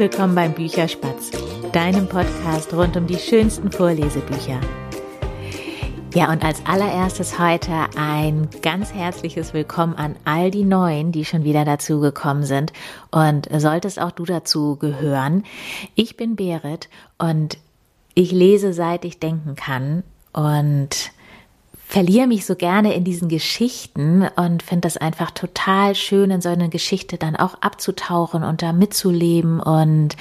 Willkommen beim Bücherspatz, deinem Podcast rund um die schönsten Vorlesebücher. Ja, und als allererstes heute ein ganz herzliches Willkommen an all die Neuen, die schon wieder dazugekommen sind. Und solltest auch du dazu gehören. Ich bin Berit und ich lese seit ich denken kann und verliere mich so gerne in diesen Geschichten und finde das einfach total schön, in so eine Geschichte dann auch abzutauchen und da mitzuleben. Und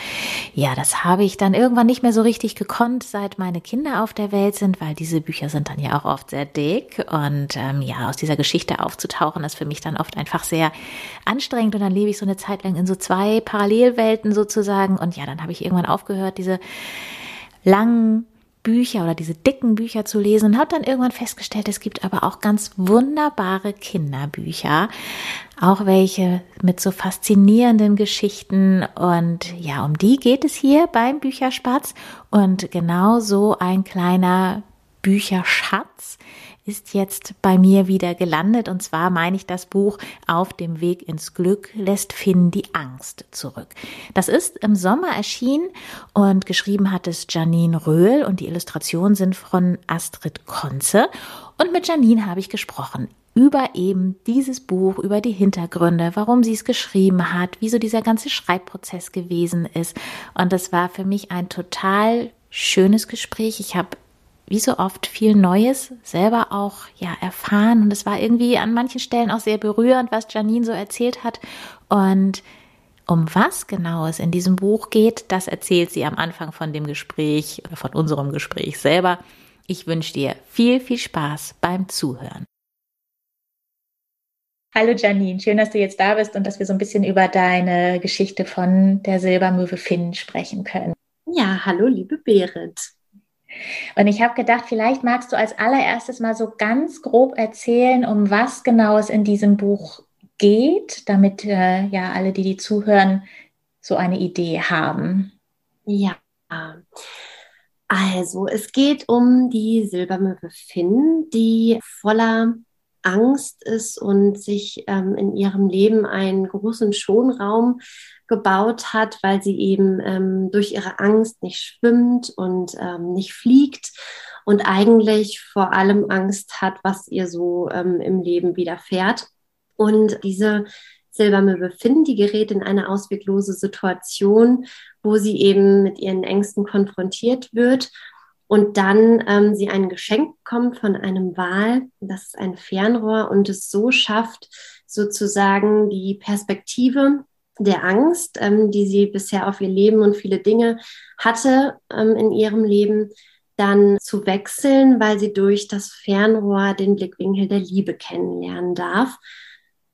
ja, das habe ich dann irgendwann nicht mehr so richtig gekonnt, seit meine Kinder auf der Welt sind, weil diese Bücher sind dann ja auch oft sehr dick. Und ähm, ja, aus dieser Geschichte aufzutauchen, ist für mich dann oft einfach sehr anstrengend. Und dann lebe ich so eine Zeit lang in so zwei Parallelwelten sozusagen. Und ja, dann habe ich irgendwann aufgehört, diese langen Bücher oder diese dicken Bücher zu lesen und habe dann irgendwann festgestellt, es gibt aber auch ganz wunderbare Kinderbücher, auch welche mit so faszinierenden Geschichten. Und ja, um die geht es hier beim Bücherspatz. Und genau so ein kleiner Bücherschatz ist jetzt bei mir wieder gelandet. Und zwar meine ich das Buch Auf dem Weg ins Glück lässt Finn die Angst zurück. Das ist im Sommer erschienen und geschrieben hat es Janine Röhl und die Illustrationen sind von Astrid Konze. Und mit Janine habe ich gesprochen über eben dieses Buch, über die Hintergründe, warum sie es geschrieben hat, wieso dieser ganze Schreibprozess gewesen ist. Und das war für mich ein total schönes Gespräch. Ich habe wie so oft viel Neues selber auch ja erfahren und es war irgendwie an manchen Stellen auch sehr berührend, was Janine so erzählt hat und um was genau es in diesem Buch geht, das erzählt sie am Anfang von dem Gespräch oder von unserem Gespräch selber. Ich wünsche dir viel, viel Spaß beim Zuhören. Hallo Janine, schön, dass du jetzt da bist und dass wir so ein bisschen über deine Geschichte von der Silbermöwe Finn sprechen können. Ja, hallo liebe Berit. Und ich habe gedacht, vielleicht magst du als allererstes mal so ganz grob erzählen, um was genau es in diesem Buch geht, damit äh, ja alle, die die zuhören, so eine Idee haben. Ja, also es geht um die Silbermöwe Finn, die voller Angst ist und sich ähm, in ihrem Leben einen großen Schonraum gebaut hat, weil sie eben ähm, durch ihre Angst nicht schwimmt und ähm, nicht fliegt und eigentlich vor allem Angst hat, was ihr so ähm, im Leben widerfährt. Und diese Silbermöwe Finn, die gerät in eine ausweglose Situation, wo sie eben mit ihren Ängsten konfrontiert wird und dann ähm, sie ein Geschenk bekommt von einem Wal, das ist ein Fernrohr und es so schafft, sozusagen die Perspektive der Angst, ähm, die sie bisher auf ihr Leben und viele Dinge hatte ähm, in ihrem Leben, dann zu wechseln, weil sie durch das Fernrohr den Blickwinkel der Liebe kennenlernen darf.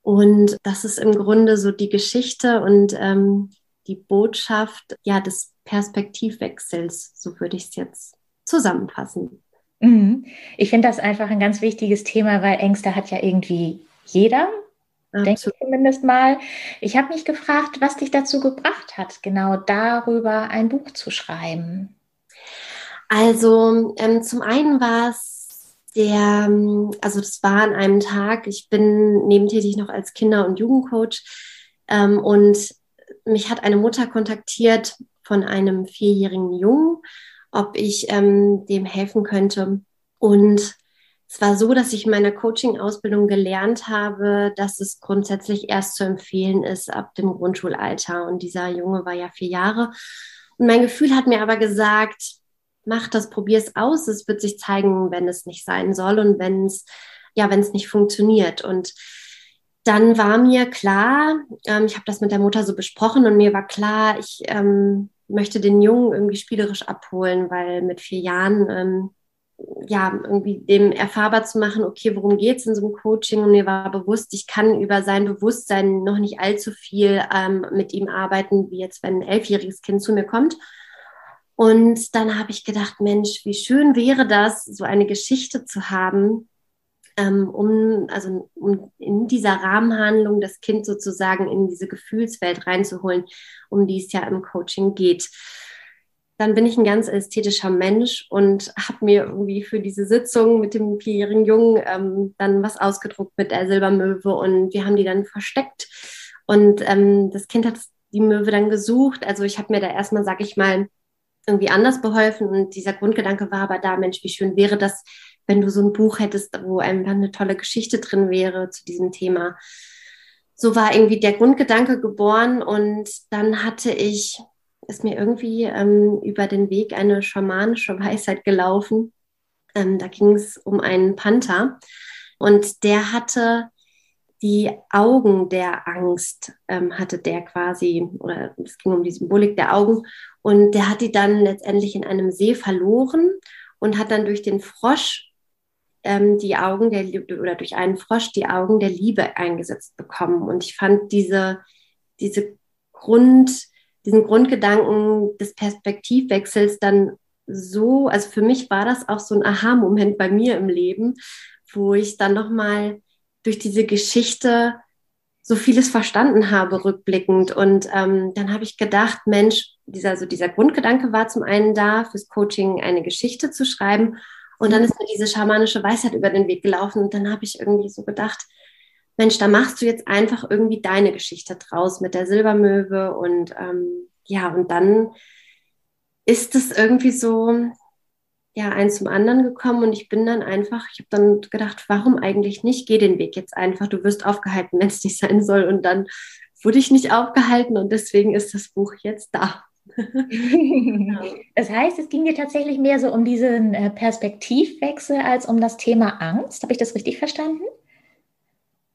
Und das ist im Grunde so die Geschichte und ähm, die Botschaft ja des Perspektivwechsels, so würde ich es jetzt zusammenfassen. Mhm. Ich finde das einfach ein ganz wichtiges Thema, weil Ängste hat ja irgendwie jeder denke ich zumindest mal. Ich habe mich gefragt, was dich dazu gebracht hat, genau darüber ein Buch zu schreiben. Also ähm, zum einen war es der, also das war an einem Tag, ich bin nebentätig noch als Kinder- und Jugendcoach ähm, und mich hat eine Mutter kontaktiert von einem vierjährigen Jungen, ob ich ähm, dem helfen könnte. Und es war so, dass ich in meiner Coaching-Ausbildung gelernt habe, dass es grundsätzlich erst zu empfehlen ist ab dem Grundschulalter. Und dieser Junge war ja vier Jahre. Und mein Gefühl hat mir aber gesagt, mach das, probier es aus. Es wird sich zeigen, wenn es nicht sein soll und wenn es, ja, wenn es nicht funktioniert. Und dann war mir klar, ähm, ich habe das mit der Mutter so besprochen und mir war klar, ich ähm, möchte den Jungen irgendwie spielerisch abholen, weil mit vier Jahren ähm, ja, irgendwie dem erfahrbar zu machen, okay, worum geht es in so einem Coaching? Und mir war bewusst, ich kann über sein Bewusstsein noch nicht allzu viel ähm, mit ihm arbeiten, wie jetzt, wenn ein elfjähriges Kind zu mir kommt. Und dann habe ich gedacht, Mensch, wie schön wäre das, so eine Geschichte zu haben, ähm, um, also, um in dieser Rahmenhandlung das Kind sozusagen in diese Gefühlswelt reinzuholen, um die es ja im Coaching geht dann bin ich ein ganz ästhetischer Mensch und habe mir irgendwie für diese Sitzung mit dem vierjährigen Jungen ähm, dann was ausgedruckt mit der Silbermöwe und wir haben die dann versteckt. Und ähm, das Kind hat die Möwe dann gesucht. Also ich habe mir da erstmal, sag ich mal, irgendwie anders beholfen und dieser Grundgedanke war aber da, Mensch, wie schön wäre das, wenn du so ein Buch hättest, wo einfach eine tolle Geschichte drin wäre zu diesem Thema. So war irgendwie der Grundgedanke geboren und dann hatte ich, ist mir irgendwie ähm, über den Weg eine schamanische Weisheit gelaufen. Ähm, da ging es um einen Panther und der hatte die Augen der Angst, ähm, hatte der quasi, oder es ging um die Symbolik der Augen und der hat die dann letztendlich in einem See verloren und hat dann durch den Frosch ähm, die Augen der Liebe oder durch einen Frosch die Augen der Liebe eingesetzt bekommen. Und ich fand diese, diese Grund, diesen Grundgedanken des Perspektivwechsels dann so, also für mich war das auch so ein Aha-Moment bei mir im Leben, wo ich dann nochmal durch diese Geschichte so vieles verstanden habe, rückblickend. Und ähm, dann habe ich gedacht, Mensch, dieser, so dieser Grundgedanke war zum einen da, fürs Coaching eine Geschichte zu schreiben und dann ist mir diese schamanische Weisheit über den Weg gelaufen und dann habe ich irgendwie so gedacht, Mensch, da machst du jetzt einfach irgendwie deine Geschichte draus mit der Silbermöwe und ähm, ja, und dann ist es irgendwie so, ja, eins zum anderen gekommen und ich bin dann einfach, ich habe dann gedacht, warum eigentlich nicht? Geh den Weg jetzt einfach, du wirst aufgehalten, wenn es nicht sein soll und dann wurde ich nicht aufgehalten und deswegen ist das Buch jetzt da. das heißt, es ging dir tatsächlich mehr so um diesen äh, Perspektivwechsel als um das Thema Angst. Habe ich das richtig verstanden?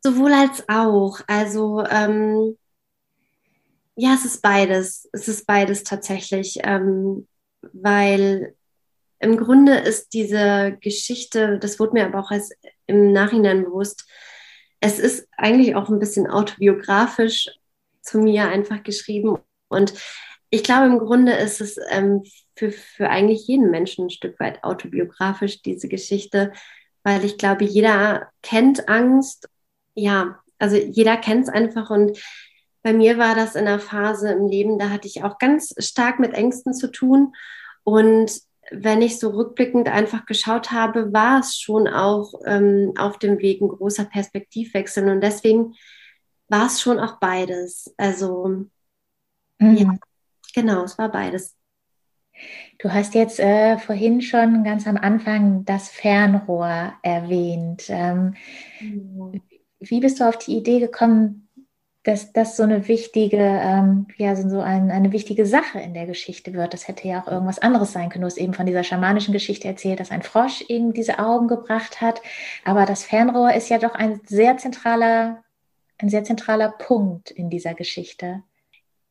Sowohl als auch. Also ähm, ja, es ist beides. Es ist beides tatsächlich, ähm, weil im Grunde ist diese Geschichte, das wurde mir aber auch erst im Nachhinein bewusst, es ist eigentlich auch ein bisschen autobiografisch zu mir einfach geschrieben und ich glaube, im Grunde ist es ähm, für, für eigentlich jeden Menschen ein Stück weit autobiografisch, diese Geschichte, weil ich glaube, jeder kennt Angst. Ja, also jeder kennt es einfach und bei mir war das in einer Phase im Leben, da hatte ich auch ganz stark mit Ängsten zu tun. Und wenn ich so rückblickend einfach geschaut habe, war es schon auch ähm, auf dem Weg ein großer Perspektivwechsel. Und deswegen war es schon auch beides. Also, mhm. ja, Genau, es war beides. Du hast jetzt äh, vorhin schon ganz am Anfang das Fernrohr erwähnt. Ähm, mhm. Wie bist du auf die Idee gekommen, dass das so eine wichtige, ähm, ja, so ein, eine wichtige Sache in der Geschichte wird? Das hätte ja auch irgendwas anderes sein können. Du hast eben von dieser schamanischen Geschichte erzählt, dass ein Frosch eben diese Augen gebracht hat. Aber das Fernrohr ist ja doch ein sehr zentraler, ein sehr zentraler Punkt in dieser Geschichte.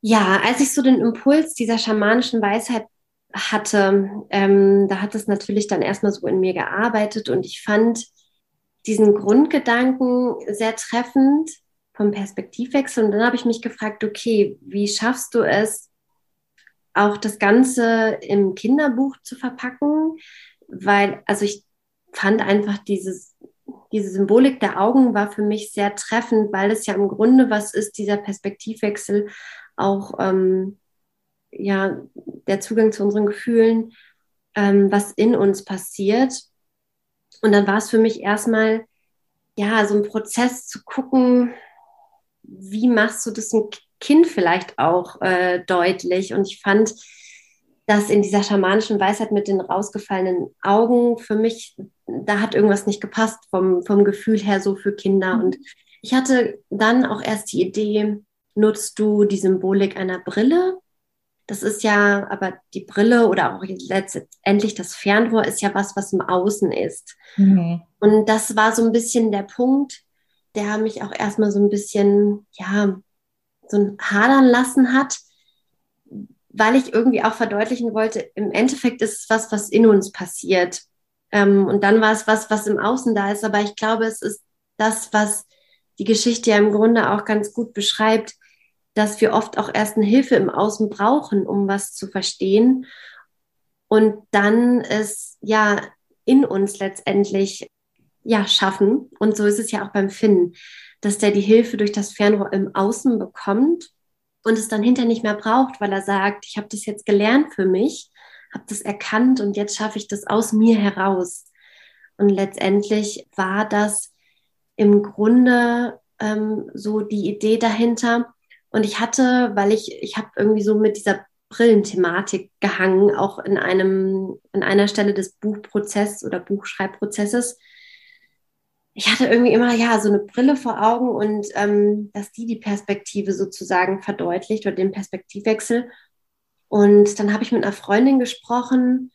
Ja, als ich so den Impuls dieser schamanischen Weisheit hatte, ähm, da hat es natürlich dann erstmal so in mir gearbeitet und ich fand diesen Grundgedanken sehr treffend vom Perspektivwechsel. Und dann habe ich mich gefragt, okay, wie schaffst du es, auch das Ganze im Kinderbuch zu verpacken? Weil, also ich fand einfach dieses, diese Symbolik der Augen war für mich sehr treffend, weil es ja im Grunde was ist, dieser Perspektivwechsel auch ähm, ja, der Zugang zu unseren Gefühlen, ähm, was in uns passiert. Und dann war es für mich erstmal ja so ein Prozess zu gucken, wie machst du das ein Kind vielleicht auch äh, deutlich. Und ich fand, dass in dieser schamanischen Weisheit mit den rausgefallenen Augen für mich, da hat irgendwas nicht gepasst vom, vom Gefühl her so für Kinder. Mhm. Und ich hatte dann auch erst die Idee, nutzt du die Symbolik einer Brille. Das ist ja, aber die Brille oder auch letztendlich das Fernrohr ist ja was, was im Außen ist. Mhm. Und das war so ein bisschen der Punkt, der mich auch erstmal so ein bisschen, ja, so ein Hadern lassen hat, weil ich irgendwie auch verdeutlichen wollte, im Endeffekt ist es was, was in uns passiert. Ähm, und dann war es was, was im Außen da ist. Aber ich glaube, es ist das, was die Geschichte ja im Grunde auch ganz gut beschreibt, dass wir oft auch erst eine Hilfe im Außen brauchen, um was zu verstehen. Und dann es ja in uns letztendlich ja schaffen. Und so ist es ja auch beim Finnen, dass der die Hilfe durch das Fernrohr im Außen bekommt und es dann hinterher nicht mehr braucht, weil er sagt, ich habe das jetzt gelernt für mich, habe das erkannt und jetzt schaffe ich das aus mir heraus. Und letztendlich war das im Grunde ähm, so die Idee dahinter, Und ich hatte, weil ich, ich habe irgendwie so mit dieser Brillenthematik gehangen, auch in einem, an einer Stelle des Buchprozesses oder Buchschreibprozesses. Ich hatte irgendwie immer ja so eine Brille vor Augen und ähm, dass die die Perspektive sozusagen verdeutlicht oder den Perspektivwechsel. Und dann habe ich mit einer Freundin gesprochen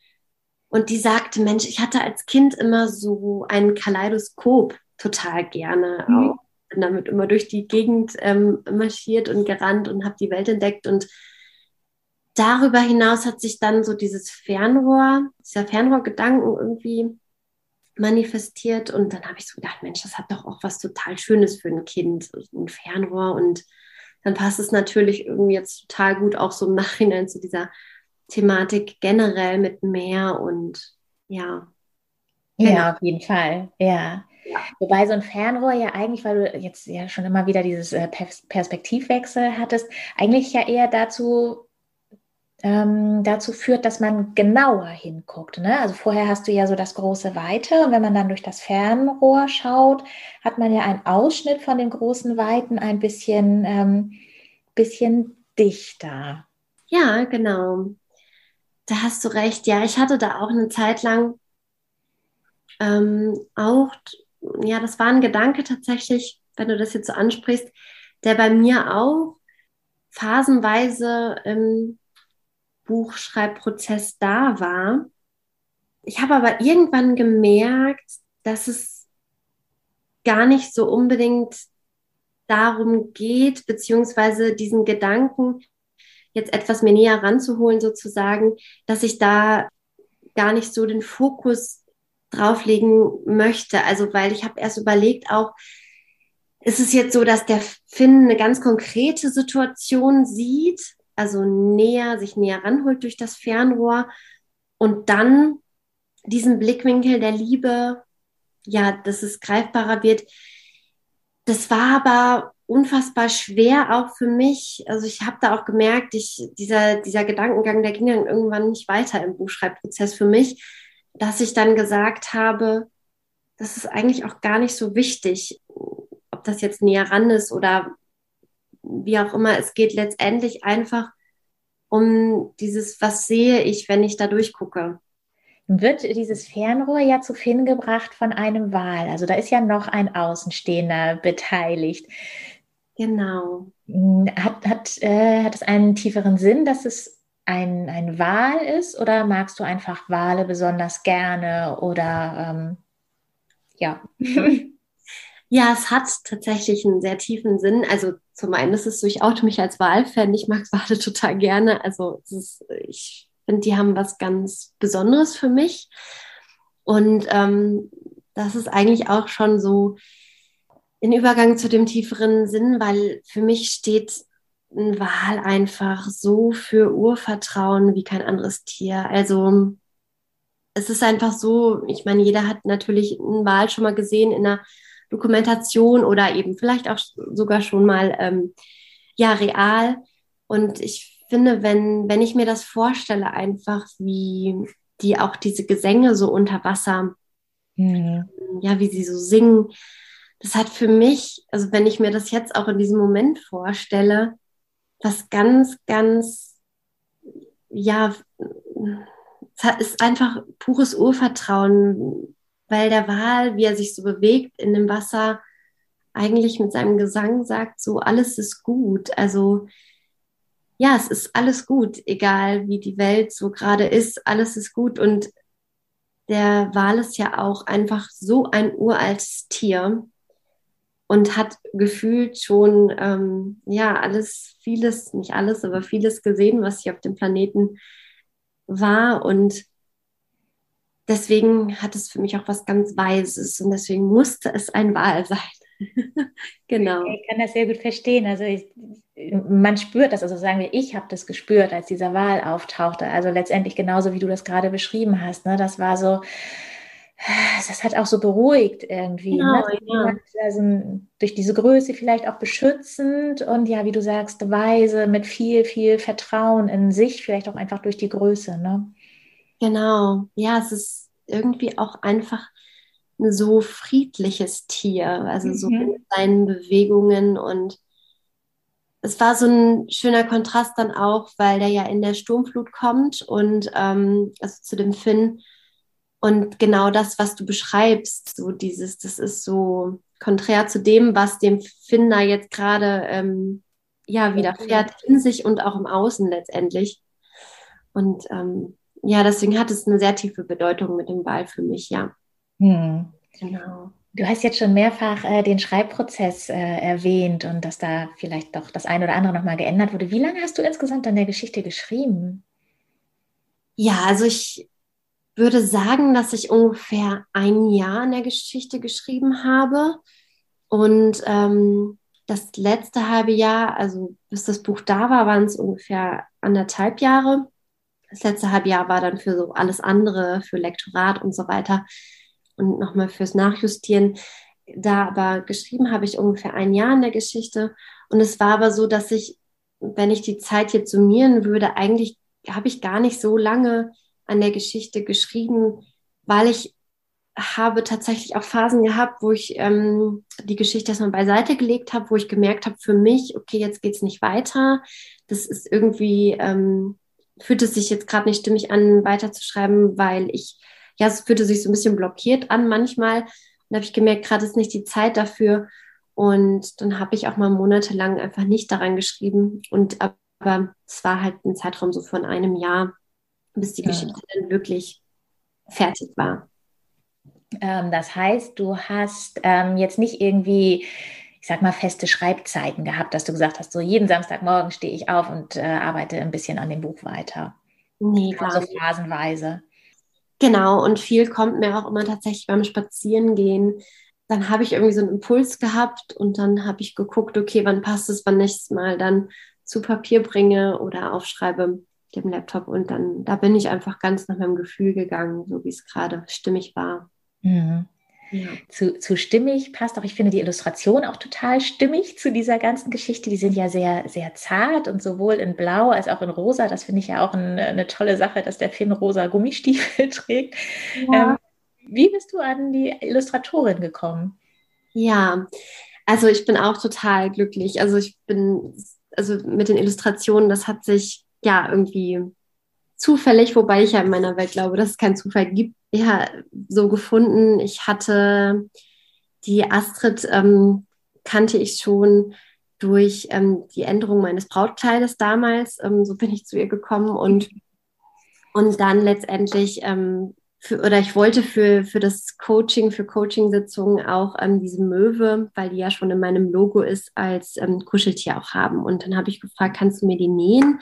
und die sagte, Mensch, ich hatte als Kind immer so ein Kaleidoskop total gerne. Mhm. Bin damit immer durch die Gegend ähm, marschiert und gerannt und habe die Welt entdeckt und darüber hinaus hat sich dann so dieses Fernrohr, dieser Fernrohrgedanken irgendwie manifestiert. Und dann habe ich so gedacht, Mensch, das hat doch auch was total Schönes für ein Kind, ein Fernrohr. Und dann passt es natürlich irgendwie jetzt total gut auch so im Nachhinein zu dieser Thematik generell mit Meer und ja. Ja, genau. auf jeden Fall, ja. Ja. Wobei so ein Fernrohr ja eigentlich, weil du jetzt ja schon immer wieder dieses äh, Perspektivwechsel hattest, eigentlich ja eher dazu ähm, dazu führt, dass man genauer hinguckt. Ne? Also vorher hast du ja so das große Weite und wenn man dann durch das Fernrohr schaut, hat man ja einen Ausschnitt von dem großen Weiten ein bisschen, ähm, bisschen dichter. Ja, genau. Da hast du recht. Ja, ich hatte da auch eine Zeit lang ähm, auch, ja, das war ein Gedanke tatsächlich, wenn du das jetzt so ansprichst, der bei mir auch phasenweise ähm, Buchschreibprozess da war. Ich habe aber irgendwann gemerkt, dass es gar nicht so unbedingt darum geht, beziehungsweise diesen Gedanken jetzt etwas mir näher ranzuholen, sozusagen, dass ich da gar nicht so den Fokus drauflegen möchte. Also, weil ich habe erst überlegt auch, ist es jetzt so, dass der Finn eine ganz konkrete Situation sieht also näher, sich näher ranholt durch das Fernrohr und dann diesen Blickwinkel der Liebe, ja, dass es greifbarer wird. Das war aber unfassbar schwer auch für mich. Also ich habe da auch gemerkt, ich, dieser, dieser Gedankengang, der ging dann irgendwann nicht weiter im Buchschreibprozess für mich, dass ich dann gesagt habe, das ist eigentlich auch gar nicht so wichtig, ob das jetzt näher ran ist oder wie auch immer, es geht letztendlich einfach um dieses, was sehe ich, wenn ich da durchgucke. Wird dieses Fernrohr ja zu Finn gebracht von einem Wal. Also da ist ja noch ein Außenstehender beteiligt. Genau. Hat, hat, äh, hat es einen tieferen Sinn, dass es ein, ein Wal ist oder magst du einfach Wale besonders gerne oder ähm, ja? Ja, es hat tatsächlich einen sehr tiefen Sinn. Also zum einen ist es so, ich oute mich als Wahlfan. Ich mag Wale total gerne. Also ist, ich finde, die haben was ganz Besonderes für mich. Und ähm, das ist eigentlich auch schon so in Übergang zu dem tieferen Sinn, weil für mich steht Wal einfach so für Urvertrauen wie kein anderes Tier. Also es ist einfach so, ich meine, jeder hat natürlich einen Wal schon mal gesehen in einer Dokumentation oder eben vielleicht auch sogar schon mal ähm, ja real. Und ich finde, wenn, wenn ich mir das vorstelle, einfach wie die auch diese Gesänge so unter Wasser, mhm. ja, wie sie so singen, das hat für mich, also wenn ich mir das jetzt auch in diesem Moment vorstelle, was ganz, ganz, ja, ist einfach pures Urvertrauen, weil der Wal, wie er sich so bewegt in dem Wasser, eigentlich mit seinem Gesang sagt, so alles ist gut. Also ja, es ist alles gut, egal wie die Welt so gerade ist, alles ist gut. Und der Wal ist ja auch einfach so ein uraltes Tier und hat gefühlt schon, ähm, ja, alles, vieles, nicht alles, aber vieles gesehen, was hier auf dem Planeten war. Und deswegen hat es für mich auch was ganz Weises und deswegen musste es ein Wal sein. genau. Ich kann das sehr gut verstehen. Also ich, man spürt das, also sagen wir, ich habe das gespürt, als dieser Wal auftauchte. Also letztendlich genauso, wie du das gerade beschrieben hast. Ne? Das war so, das hat auch so beruhigt irgendwie. Ne? Genau, ne? ja. also durch diese Größe vielleicht auch beschützend und ja, wie du sagst, weise, mit viel, viel Vertrauen in sich, vielleicht auch einfach durch die Größe. Ne? Genau, ja, es ist irgendwie auch einfach ein so friedliches Tier, also mhm. so in seinen Bewegungen und es war so ein schöner Kontrast dann auch, weil der ja in der Sturmflut kommt und ähm, also zu dem Finn. Und genau das, was du beschreibst, so dieses, das ist so konträr zu dem, was dem Finn da jetzt gerade ähm, ja widerfährt in sich und auch im Außen letztendlich. Und ähm, ja, deswegen hat es eine sehr tiefe Bedeutung mit dem Ball für mich, ja. Hm. Genau. Du hast jetzt schon mehrfach äh, den Schreibprozess äh, erwähnt und dass da vielleicht doch das eine oder andere nochmal geändert wurde. Wie lange hast du insgesamt an der Geschichte geschrieben? Ja, also ich würde sagen, dass ich ungefähr ein Jahr an der Geschichte geschrieben habe. Und ähm, das letzte halbe Jahr, also bis das Buch da war, waren es ungefähr anderthalb Jahre. Das letzte halbe Jahr war dann für so alles andere, für Lektorat und so weiter und nochmal fürs Nachjustieren. Da aber geschrieben habe ich ungefähr ein Jahr in der Geschichte. Und es war aber so, dass ich, wenn ich die Zeit jetzt summieren würde, eigentlich habe ich gar nicht so lange an der Geschichte geschrieben, weil ich habe tatsächlich auch Phasen gehabt, wo ich ähm, die Geschichte erstmal beiseite gelegt habe, wo ich gemerkt habe für mich, okay, jetzt geht es nicht weiter. Das ist irgendwie, ähm, fühlt es sich jetzt gerade nicht stimmig an, weiterzuschreiben, weil ich ja, es fühlte sich so ein bisschen blockiert an manchmal. Und da habe ich gemerkt, gerade ist nicht die Zeit dafür. Und dann habe ich auch mal monatelang einfach nicht daran geschrieben. Und aber es war halt ein Zeitraum so von einem Jahr, bis die ja. Geschichte dann wirklich fertig war. Ähm, das heißt, du hast ähm, jetzt nicht irgendwie ich sag mal, feste Schreibzeiten gehabt, dass du gesagt hast, so jeden Samstagmorgen stehe ich auf und äh, arbeite ein bisschen an dem Buch weiter. Nee, also phasenweise. Genau, und viel kommt mir auch immer tatsächlich beim Spazierengehen. Dann habe ich irgendwie so einen Impuls gehabt und dann habe ich geguckt, okay, wann passt es, wann nächstes Mal dann zu Papier bringe oder aufschreibe dem Laptop. Und dann, da bin ich einfach ganz nach meinem Gefühl gegangen, so wie es gerade stimmig war. Mhm. Ja. Zu, zu stimmig passt auch, ich finde die Illustration auch total stimmig zu dieser ganzen Geschichte. Die sind ja sehr, sehr zart und sowohl in Blau als auch in Rosa. Das finde ich ja auch ein, eine tolle Sache, dass der Finn rosa Gummistiefel trägt. Ja. Ähm, wie bist du an die Illustratorin gekommen? Ja, also ich bin auch total glücklich. Also ich bin, also mit den Illustrationen, das hat sich ja irgendwie zufällig, wobei ich ja in meiner Welt glaube, dass es keinen Zufall gibt, ja, so gefunden. Ich hatte die Astrid, ähm, kannte ich schon durch ähm, die Änderung meines Brautkleides damals. Ähm, so bin ich zu ihr gekommen und, und dann letztendlich ähm, für, oder ich wollte für, für das Coaching, für Coaching-Sitzungen auch ähm, diese Möwe, weil die ja schon in meinem Logo ist, als ähm, Kuscheltier auch haben. Und dann habe ich gefragt, kannst du mir die nähen?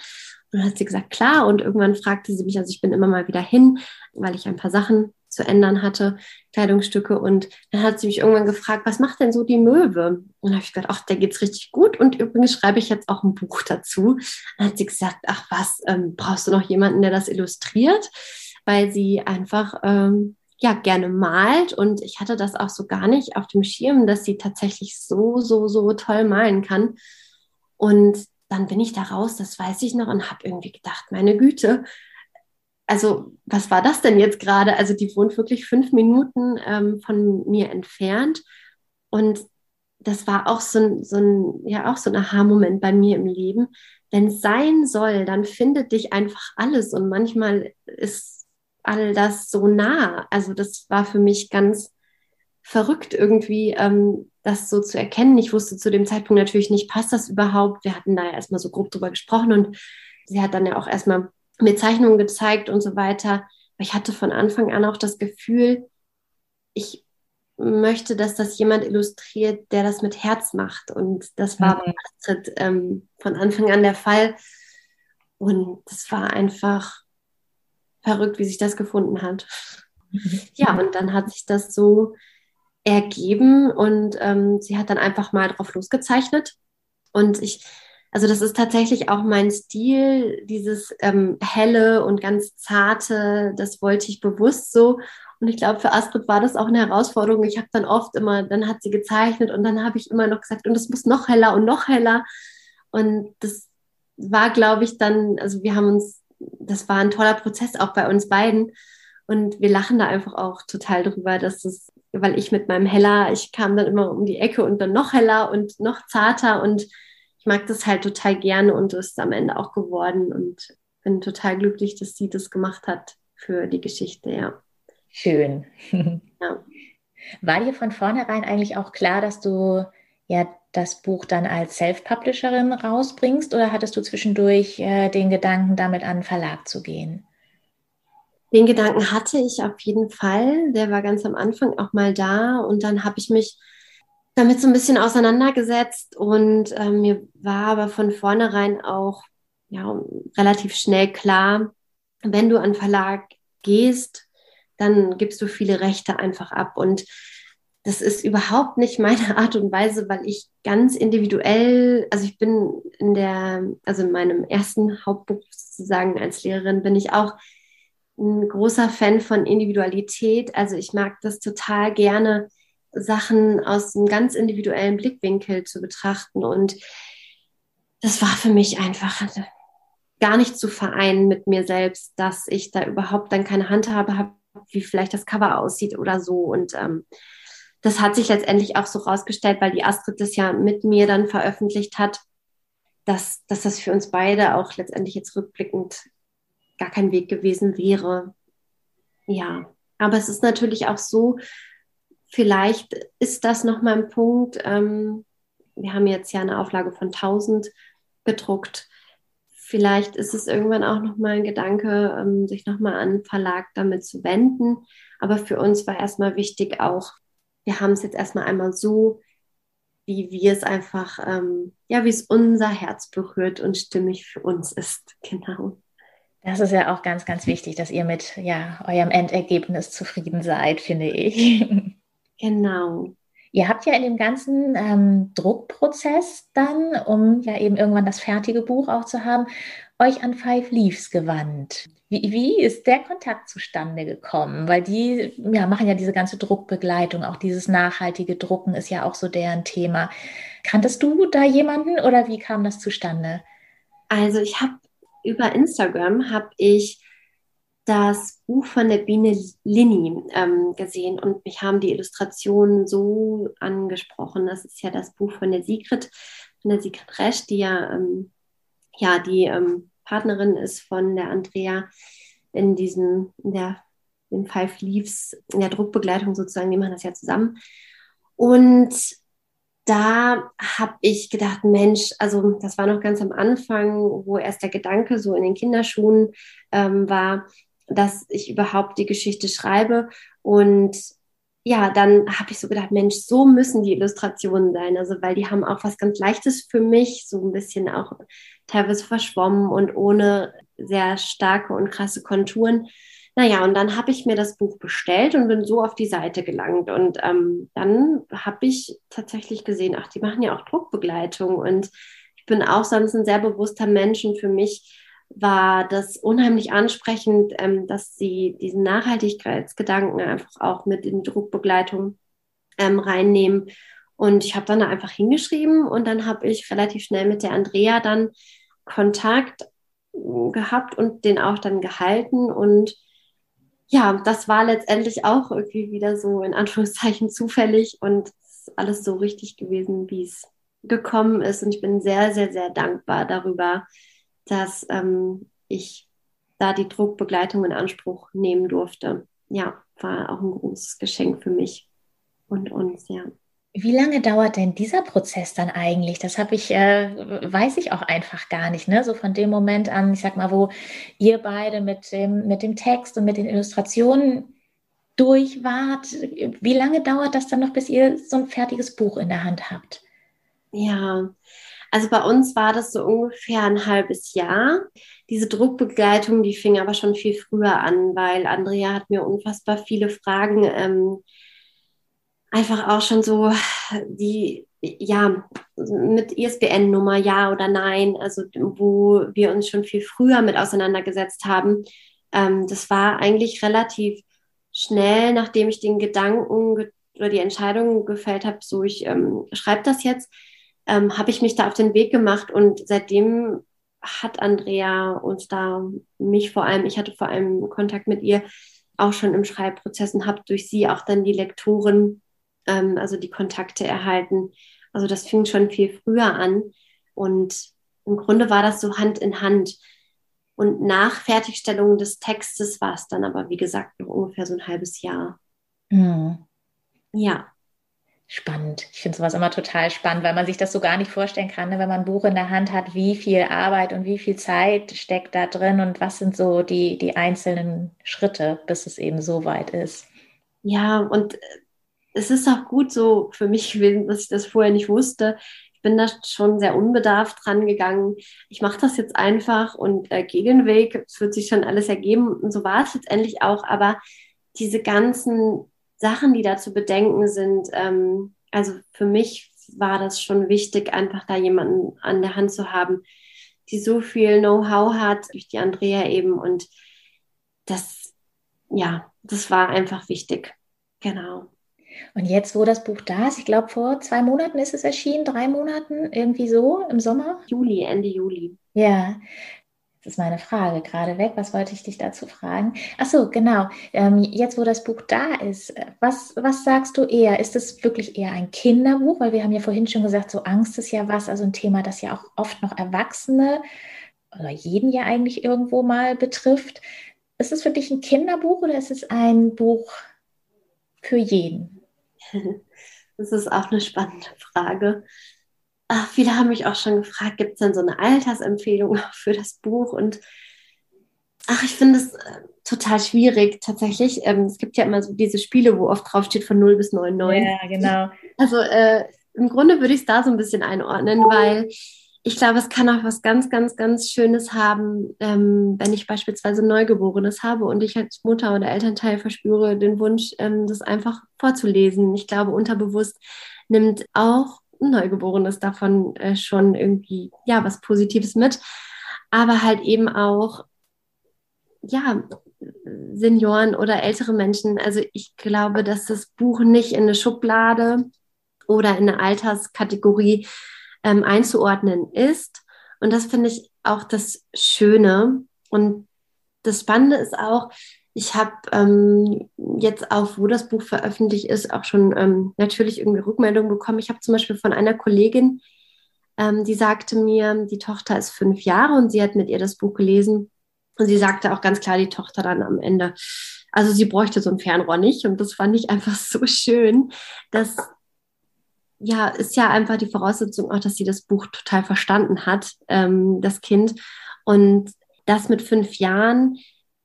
Und dann hat sie gesagt, klar. Und irgendwann fragte sie mich, also ich bin immer mal wieder hin, weil ich ein paar Sachen zu ändern hatte, Kleidungsstücke. Und dann hat sie mich irgendwann gefragt, was macht denn so die Möwe? Und dann habe ich gedacht, ach, der geht's richtig gut. Und übrigens schreibe ich jetzt auch ein Buch dazu. Dann hat sie gesagt, ach was, ähm, brauchst du noch jemanden, der das illustriert? Weil sie einfach ähm, ja gerne malt. Und ich hatte das auch so gar nicht auf dem Schirm, dass sie tatsächlich so, so, so toll malen kann. Und dann bin ich da raus, das weiß ich noch, und habe irgendwie gedacht, meine Güte, also was war das denn jetzt gerade? Also die wohnt wirklich fünf Minuten ähm, von mir entfernt. Und das war auch so ein, so ein, ja, auch so ein Aha-Moment bei mir im Leben. Wenn es sein soll, dann findet dich einfach alles. Und manchmal ist all das so nah. Also das war für mich ganz verrückt irgendwie, ähm, das so zu erkennen. Ich wusste zu dem Zeitpunkt natürlich nicht, passt das überhaupt? Wir hatten da ja erstmal so grob drüber gesprochen und sie hat dann ja auch erstmal mir Zeichnungen gezeigt und so weiter. Aber ich hatte von Anfang an auch das Gefühl, ich möchte, dass das jemand illustriert, der das mit Herz macht. Und das war mhm. Astrid ähm, von Anfang an der Fall. Und das war einfach verrückt, wie sich das gefunden hat. Ja, und dann hat sich das so ergeben und ähm, sie hat dann einfach mal drauf losgezeichnet. Und ich, also das ist tatsächlich auch mein Stil, dieses ähm, helle und ganz zarte, das wollte ich bewusst so. Und ich glaube, für Astrid war das auch eine Herausforderung. Ich habe dann oft immer, dann hat sie gezeichnet und dann habe ich immer noch gesagt, und es muss noch heller und noch heller. Und das war, glaube ich, dann, also wir haben uns, das war ein toller Prozess auch bei uns beiden. Und wir lachen da einfach auch total drüber, dass es weil ich mit meinem heller, ich kam dann immer um die Ecke und dann noch heller und noch zarter und ich mag das halt total gerne und ist am Ende auch geworden und bin total glücklich, dass sie das gemacht hat für die Geschichte, ja. Schön. Ja. War dir von vornherein eigentlich auch klar, dass du ja das Buch dann als Self-Publisherin rausbringst oder hattest du zwischendurch äh, den Gedanken, damit an den Verlag zu gehen? Den Gedanken hatte ich auf jeden Fall. Der war ganz am Anfang auch mal da und dann habe ich mich damit so ein bisschen auseinandergesetzt und äh, mir war aber von vornherein auch ja, relativ schnell klar, wenn du an Verlag gehst, dann gibst du viele Rechte einfach ab und das ist überhaupt nicht meine Art und Weise, weil ich ganz individuell, also ich bin in der, also in meinem ersten Hauptbuch sozusagen als Lehrerin bin ich auch ein großer Fan von Individualität. Also ich mag das total gerne, Sachen aus einem ganz individuellen Blickwinkel zu betrachten. Und das war für mich einfach gar nicht zu vereinen mit mir selbst, dass ich da überhaupt dann keine Handhabe habe, wie vielleicht das Cover aussieht oder so. Und ähm, das hat sich letztendlich auch so rausgestellt, weil die Astrid das ja mit mir dann veröffentlicht hat, dass, dass das für uns beide auch letztendlich jetzt rückblickend gar kein Weg gewesen wäre. Ja, aber es ist natürlich auch so, vielleicht ist das nochmal ein Punkt. Ähm, wir haben jetzt ja eine Auflage von 1000 gedruckt. Vielleicht ist es irgendwann auch nochmal ein Gedanke, ähm, sich nochmal an Verlag damit zu wenden. Aber für uns war erstmal wichtig auch, wir haben es jetzt erstmal einmal so, wie wir es einfach, ähm, ja, wie es unser Herz berührt und stimmig für uns ist. Genau. Das ist ja auch ganz, ganz wichtig, dass ihr mit ja, eurem Endergebnis zufrieden seid, finde ich. Genau. Ihr habt ja in dem ganzen ähm, Druckprozess dann, um ja eben irgendwann das fertige Buch auch zu haben, euch an Five Leaves gewandt. Wie, wie ist der Kontakt zustande gekommen? Weil die ja, machen ja diese ganze Druckbegleitung, auch dieses nachhaltige Drucken ist ja auch so deren Thema. Kanntest du da jemanden oder wie kam das zustande? Also ich habe über Instagram habe ich das Buch von der Biene Lini ähm, gesehen und mich haben die Illustrationen so angesprochen. Das ist ja das Buch von der Sigrid, von der Sigrid Resch, die ja, ähm, ja die ähm, Partnerin ist von der Andrea in diesem, in der in Five Leaves, in der Druckbegleitung sozusagen, die machen das ja zusammen. Und da habe ich gedacht, Mensch, also das war noch ganz am Anfang, wo erst der Gedanke so in den Kinderschuhen ähm, war, dass ich überhaupt die Geschichte schreibe. Und ja, dann habe ich so gedacht, Mensch, so müssen die Illustrationen sein. Also, weil die haben auch was ganz Leichtes für mich, so ein bisschen auch teilweise verschwommen und ohne sehr starke und krasse Konturen. Naja, und dann habe ich mir das Buch bestellt und bin so auf die Seite gelangt. Und ähm, dann habe ich tatsächlich gesehen, ach, die machen ja auch Druckbegleitung. Und ich bin auch sonst ein sehr bewusster Mensch. Und für mich war das unheimlich ansprechend, ähm, dass sie diesen Nachhaltigkeitsgedanken einfach auch mit in Druckbegleitung ähm, reinnehmen. Und ich habe dann da einfach hingeschrieben und dann habe ich relativ schnell mit der Andrea dann Kontakt gehabt und den auch dann gehalten. Und ja, das war letztendlich auch irgendwie wieder so in Anführungszeichen zufällig und alles so richtig gewesen, wie es gekommen ist. Und ich bin sehr, sehr, sehr dankbar darüber, dass ähm, ich da die Druckbegleitung in Anspruch nehmen durfte. Ja, war auch ein großes Geschenk für mich und uns, ja. Wie lange dauert denn dieser Prozess dann eigentlich? Das habe ich, äh, weiß ich auch einfach gar nicht. Ne? So von dem Moment an, ich sag mal, wo ihr beide mit dem, mit dem Text und mit den Illustrationen durch wart. Wie lange dauert das dann noch, bis ihr so ein fertiges Buch in der Hand habt? Ja, also bei uns war das so ungefähr ein halbes Jahr. Diese Druckbegleitung, die fing aber schon viel früher an, weil Andrea hat mir unfassbar viele Fragen ähm, einfach auch schon so die, ja, mit ISBN-Nummer, ja oder nein, also wo wir uns schon viel früher mit auseinandergesetzt haben. Ähm, das war eigentlich relativ schnell, nachdem ich den Gedanken oder die Entscheidung gefällt habe, so ich ähm, schreibe das jetzt, ähm, habe ich mich da auf den Weg gemacht und seitdem hat Andrea uns da, mich vor allem, ich hatte vor allem Kontakt mit ihr auch schon im Schreibprozess und habe durch sie auch dann die Lektoren, ähm, also die Kontakte erhalten. Also das fing schon viel früher an. Und im Grunde war das so Hand in Hand. Und nach Fertigstellung des Textes war es dann aber, wie gesagt, noch ungefähr so ein halbes Jahr. Mhm. Ja. Spannend. Ich finde sowas immer total spannend, weil man sich das so gar nicht vorstellen kann, ne? wenn man ein Buch in der Hand hat, wie viel Arbeit und wie viel Zeit steckt da drin und was sind so die, die einzelnen Schritte, bis es eben so weit ist. Ja, und es ist auch gut so für mich gewesen, dass ich das vorher nicht wusste. Ich bin da schon sehr unbedarft dran gegangen. Ich mache das jetzt einfach und äh, gehe den Weg. Es wird sich schon alles ergeben. Und so war es letztendlich auch. Aber diese ganzen Sachen, die da zu bedenken sind. Ähm, also für mich war das schon wichtig, einfach da jemanden an der Hand zu haben, die so viel Know-how hat, durch die Andrea eben. Und das, ja, das war einfach wichtig. Genau. Und jetzt, wo das Buch da ist, ich glaube, vor zwei Monaten ist es erschienen, drei Monaten, irgendwie so im Sommer? Juli, Ende Juli. Ja. Das ist meine Frage gerade weg. Was wollte ich dich dazu fragen? Ach so, genau. Ähm, jetzt, wo das Buch da ist, äh, was, was sagst du eher? Ist es wirklich eher ein Kinderbuch? Weil wir haben ja vorhin schon gesagt, so Angst ist ja was, also ein Thema, das ja auch oft noch Erwachsene oder jeden ja eigentlich irgendwo mal betrifft. Ist es für dich ein Kinderbuch oder ist es ein Buch für jeden? Das ist auch eine spannende Frage ach, viele haben mich auch schon gefragt, gibt es denn so eine Altersempfehlung für das Buch? Und ach, ich finde es äh, total schwierig tatsächlich. Ähm, es gibt ja immer so diese Spiele, wo oft drauf steht von 0 bis 99. Ja, genau. Also äh, im Grunde würde ich es da so ein bisschen einordnen, weil ich glaube, es kann auch was ganz, ganz, ganz Schönes haben, ähm, wenn ich beispielsweise Neugeborenes habe und ich als Mutter oder Elternteil verspüre den Wunsch, ähm, das einfach vorzulesen. Ich glaube, unterbewusst nimmt auch Neugeborenes davon äh, schon irgendwie, ja, was Positives mit. Aber halt eben auch, ja, Senioren oder ältere Menschen. Also ich glaube, dass das Buch nicht in eine Schublade oder in eine Alterskategorie ähm, einzuordnen ist. Und das finde ich auch das Schöne. Und das Spannende ist auch, ich habe ähm, jetzt auch, wo das Buch veröffentlicht ist, auch schon ähm, natürlich irgendwie Rückmeldungen bekommen. Ich habe zum Beispiel von einer Kollegin, ähm, die sagte mir, die Tochter ist fünf Jahre und sie hat mit ihr das Buch gelesen. Und sie sagte auch ganz klar, die Tochter dann am Ende, also sie bräuchte so ein Fernrohr nicht. Und das fand ich einfach so schön, dass ja, ist ja einfach die Voraussetzung auch, dass sie das Buch total verstanden hat, ähm, das Kind. Und das mit fünf Jahren,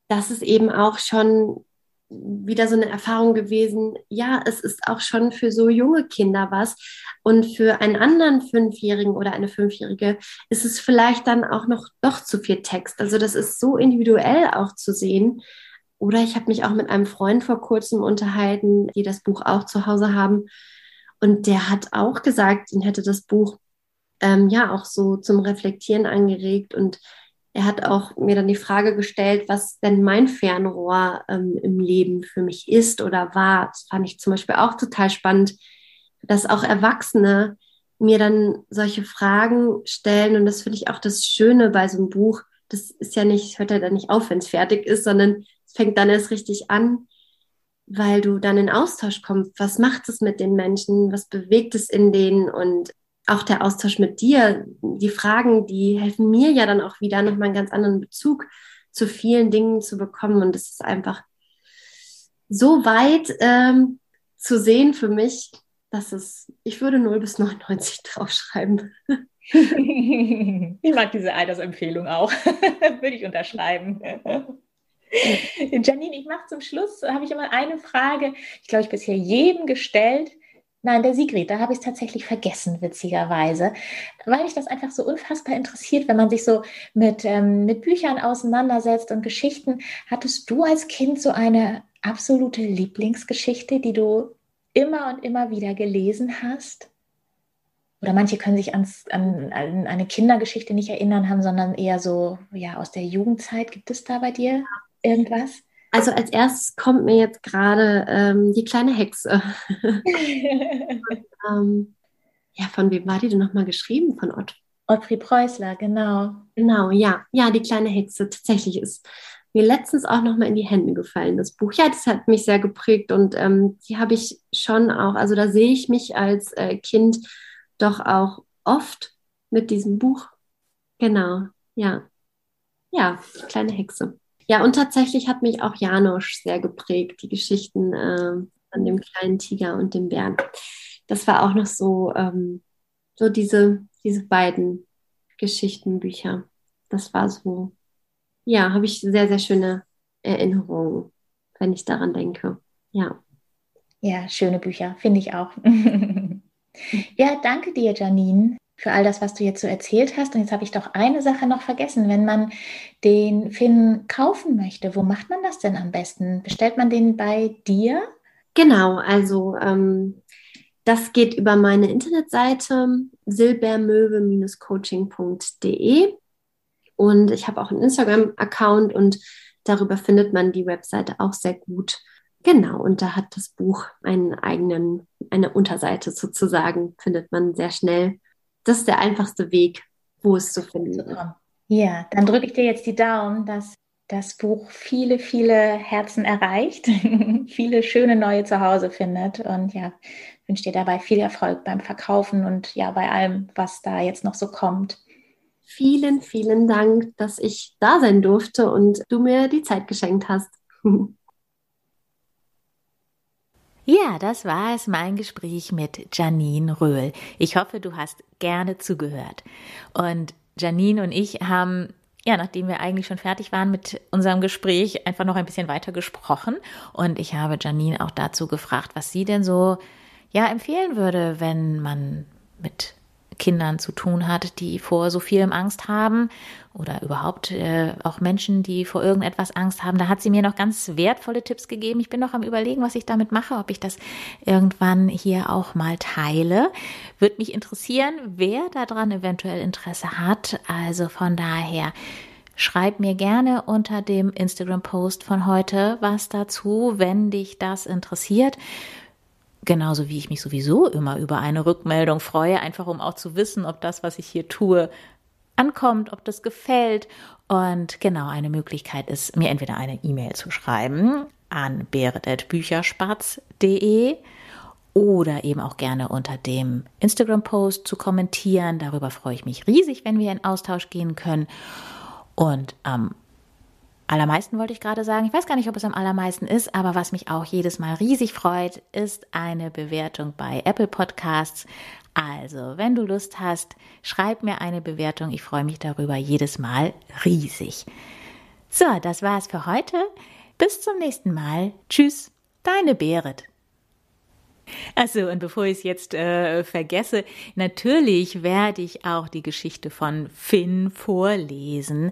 das ist eben auch schon wieder so eine Erfahrung gewesen, ja, es ist auch schon für so junge Kinder was. Und für einen anderen Fünfjährigen oder eine Fünfjährige ist es vielleicht dann auch noch doch zu viel Text. Also das ist so individuell auch zu sehen. Oder ich habe mich auch mit einem Freund vor kurzem unterhalten, die das Buch auch zu Hause haben. Und der hat auch gesagt, ihn hätte das Buch ähm, ja auch so zum Reflektieren angeregt. Und er hat auch mir dann die Frage gestellt, was denn mein Fernrohr ähm, im Leben für mich ist oder war. Das fand ich zum Beispiel auch total spannend, dass auch Erwachsene mir dann solche Fragen stellen. Und das finde ich auch das Schöne bei so einem Buch. Das ist ja nicht, hört ja dann nicht auf, wenn es fertig ist, sondern es fängt dann erst richtig an, weil du dann in Austausch kommst. Was macht es mit den Menschen? Was bewegt es in denen? Und auch der Austausch mit dir, die Fragen, die helfen mir ja dann auch wieder nochmal einen ganz anderen Bezug zu vielen Dingen zu bekommen. Und es ist einfach so weit ähm, zu sehen für mich, dass es, ich würde 0 bis 99 draufschreiben. ich mag diese Altersempfehlung auch. würde ich unterschreiben. Janine, ich mache zum Schluss, habe ich immer eine Frage, ich glaube, ich bisher jedem gestellt, Nein, der Sigrid, da habe ich es tatsächlich vergessen, witzigerweise, weil mich das einfach so unfassbar interessiert, wenn man sich so mit, ähm, mit Büchern auseinandersetzt und Geschichten. Hattest du als Kind so eine absolute Lieblingsgeschichte, die du immer und immer wieder gelesen hast? Oder manche können sich ans, an, an eine Kindergeschichte nicht erinnern haben, sondern eher so ja, aus der Jugendzeit. Gibt es da bei dir irgendwas? Also als erstes kommt mir jetzt gerade ähm, die kleine Hexe. ähm, ja, von wem war die denn nochmal geschrieben? Von Ott. Ottfried Preußler, genau. Genau, ja. Ja, die kleine Hexe. Tatsächlich ist mir letztens auch nochmal in die Hände gefallen, das Buch. Ja, das hat mich sehr geprägt und ähm, die habe ich schon auch, also da sehe ich mich als äh, Kind doch auch oft mit diesem Buch. Genau, ja. Ja, kleine Hexe. Ja, und tatsächlich hat mich auch Janosch sehr geprägt, die Geschichten äh, von dem kleinen Tiger und dem Bären. Das war auch noch so, ähm, so diese, diese beiden Geschichtenbücher. Das war so, ja, habe ich sehr, sehr schöne Erinnerungen, wenn ich daran denke. Ja. Ja, schöne Bücher, finde ich auch. ja, danke dir, Janine, für all das, was du jetzt so erzählt hast. Und jetzt habe ich doch eine Sache noch vergessen. Wenn man den Finn kaufen möchte, wo macht man das denn am besten? Bestellt man den bei dir? Genau, also ähm, das geht über meine Internetseite silbermöwe-coaching.de und ich habe auch einen Instagram-Account und darüber findet man die Webseite auch sehr gut. Genau, und da hat das Buch einen eigenen, eine Unterseite sozusagen, findet man sehr schnell. Das ist der einfachste Weg, wo es zu finden ist. Ja, dann drücke ich dir jetzt die Daumen, dass das Buch viele, viele Herzen erreicht, viele schöne neue Zuhause findet. Und ja, wünsche dir dabei viel Erfolg beim Verkaufen und ja, bei allem, was da jetzt noch so kommt. Vielen, vielen Dank, dass ich da sein durfte und du mir die Zeit geschenkt hast. Ja, das war es, mein Gespräch mit Janine Röhl. Ich hoffe, du hast gerne zugehört. Und Janine und ich haben, ja, nachdem wir eigentlich schon fertig waren mit unserem Gespräch, einfach noch ein bisschen weiter gesprochen. Und ich habe Janine auch dazu gefragt, was sie denn so, ja, empfehlen würde, wenn man mit Kindern zu tun hat, die vor so vielem Angst haben oder überhaupt äh, auch Menschen, die vor irgendetwas Angst haben. Da hat sie mir noch ganz wertvolle Tipps gegeben. Ich bin noch am Überlegen, was ich damit mache, ob ich das irgendwann hier auch mal teile. Würde mich interessieren, wer daran eventuell Interesse hat. Also von daher. Schreib mir gerne unter dem Instagram-Post von heute was dazu, wenn dich das interessiert. Genauso wie ich mich sowieso immer über eine Rückmeldung freue, einfach um auch zu wissen, ob das, was ich hier tue, ankommt, ob das gefällt. Und genau eine Möglichkeit ist, mir entweder eine E-Mail zu schreiben an beredetbücherspatz.de oder eben auch gerne unter dem Instagram-Post zu kommentieren. Darüber freue ich mich riesig, wenn wir in Austausch gehen können. Und am allermeisten wollte ich gerade sagen. Ich weiß gar nicht, ob es am allermeisten ist, aber was mich auch jedes Mal riesig freut, ist eine Bewertung bei Apple Podcasts. Also, wenn du Lust hast, schreib mir eine Bewertung. Ich freue mich darüber jedes Mal riesig. So, das war's für heute. Bis zum nächsten Mal. Tschüss, deine Berit. Also und bevor ich es jetzt äh, vergesse, natürlich werde ich auch die Geschichte von Finn vorlesen.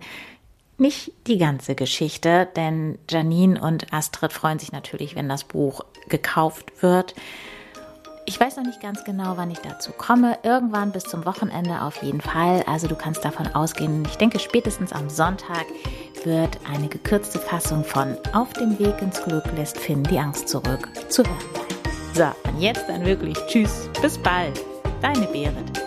Nicht die ganze Geschichte, denn Janine und Astrid freuen sich natürlich, wenn das Buch gekauft wird. Ich weiß noch nicht ganz genau, wann ich dazu komme. Irgendwann bis zum Wochenende auf jeden Fall. Also du kannst davon ausgehen, ich denke spätestens am Sonntag wird eine gekürzte Fassung von Auf dem Weg ins Glück lässt Finn die Angst zurück zu hören sein. So, und jetzt dann wirklich Tschüss, bis bald. Deine Berit.